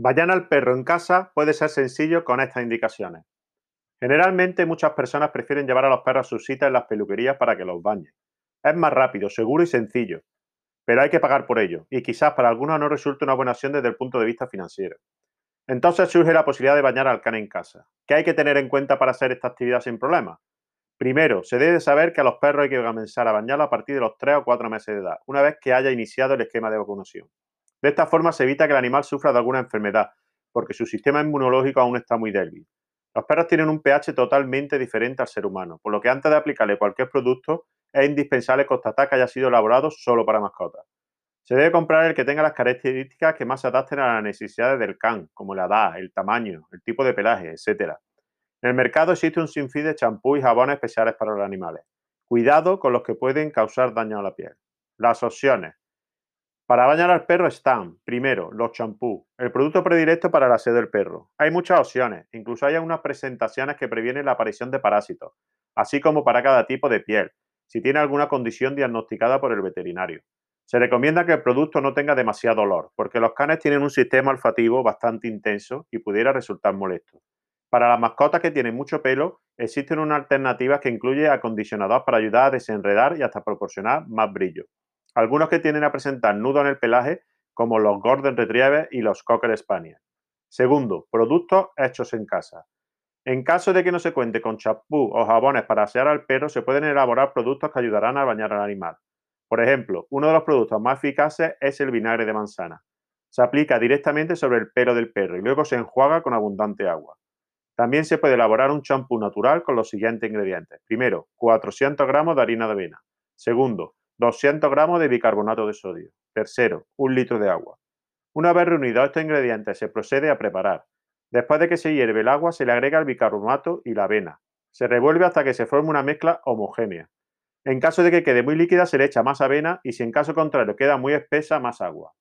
Bañar al perro en casa puede ser sencillo con estas indicaciones. Generalmente muchas personas prefieren llevar a los perros a sus citas en las peluquerías para que los bañen. Es más rápido, seguro y sencillo, pero hay que pagar por ello y quizás para algunos no resulte una buena opción desde el punto de vista financiero. Entonces surge la posibilidad de bañar al can en casa. ¿Qué hay que tener en cuenta para hacer esta actividad sin problemas? Primero, se debe saber que a los perros hay que comenzar a bañarlos a partir de los 3 o 4 meses de edad, una vez que haya iniciado el esquema de vacunación. De esta forma se evita que el animal sufra de alguna enfermedad, porque su sistema inmunológico aún está muy débil. Los perros tienen un pH totalmente diferente al ser humano, por lo que antes de aplicarle cualquier producto es indispensable constatar que haya sido elaborado solo para mascotas. Se debe comprar el que tenga las características que más se adapten a las necesidades del can, como la edad, el tamaño, el tipo de pelaje, etc. En el mercado existe un sinfín de champú y jabones especiales para los animales. Cuidado con los que pueden causar daño a la piel. Las opciones. Para bañar al perro están, primero, los champús, el producto predilecto para el aseo del perro. Hay muchas opciones, incluso hay unas presentaciones que previenen la aparición de parásitos, así como para cada tipo de piel, si tiene alguna condición diagnosticada por el veterinario. Se recomienda que el producto no tenga demasiado olor, porque los canes tienen un sistema olfativo bastante intenso y pudiera resultar molesto. Para las mascotas que tienen mucho pelo, existen unas alternativas que incluyen acondicionadores para ayudar a desenredar y hasta proporcionar más brillo. Algunos que tienden a presentar nudo en el pelaje, como los Gordon Retriever y los Cocker Spaniel. Segundo, productos hechos en casa. En caso de que no se cuente con champú o jabones para asear al perro, se pueden elaborar productos que ayudarán a bañar al animal. Por ejemplo, uno de los productos más eficaces es el vinagre de manzana. Se aplica directamente sobre el pelo del perro y luego se enjuaga con abundante agua. También se puede elaborar un champú natural con los siguientes ingredientes. Primero, 400 gramos de harina de avena. Segundo, 200 gramos de bicarbonato de sodio. Tercero, un litro de agua. Una vez reunidos estos ingredientes, se procede a preparar. Después de que se hierve el agua, se le agrega el bicarbonato y la avena. Se revuelve hasta que se forme una mezcla homogénea. En caso de que quede muy líquida, se le echa más avena y si en caso contrario queda muy espesa, más agua.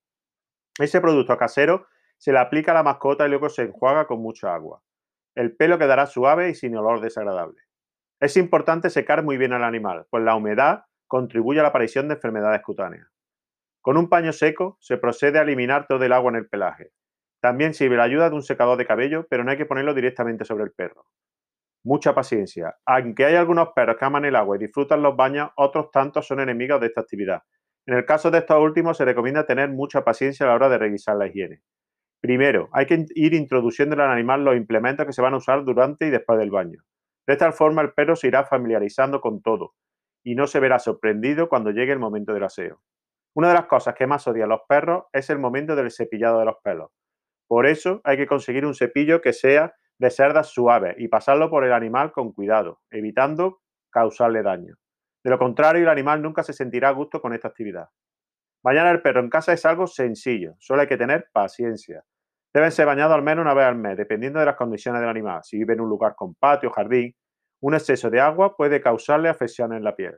Ese producto casero se le aplica a la mascota y luego se enjuaga con mucha agua. El pelo quedará suave y sin olor desagradable. Es importante secar muy bien al animal, pues la humedad contribuye a la aparición de enfermedades cutáneas. Con un paño seco se procede a eliminar todo el agua en el pelaje. También sirve la ayuda de un secador de cabello, pero no hay que ponerlo directamente sobre el perro. Mucha paciencia. Aunque hay algunos perros que aman el agua y disfrutan los baños, otros tantos son enemigos de esta actividad. En el caso de estos últimos, se recomienda tener mucha paciencia a la hora de revisar la higiene. Primero, hay que ir introduciendo al animal los implementos que se van a usar durante y después del baño. De tal forma, el perro se irá familiarizando con todo y no se verá sorprendido cuando llegue el momento del aseo. Una de las cosas que más odian los perros es el momento del cepillado de los pelos. Por eso hay que conseguir un cepillo que sea de cerdas suaves y pasarlo por el animal con cuidado, evitando causarle daño. De lo contrario, el animal nunca se sentirá a gusto con esta actividad. Bañar al perro en casa es algo sencillo, solo hay que tener paciencia. Deben ser bañados al menos una vez al mes, dependiendo de las condiciones del animal. Si vive en un lugar con patio o jardín, un exceso de agua puede causarle afecciones en la piel.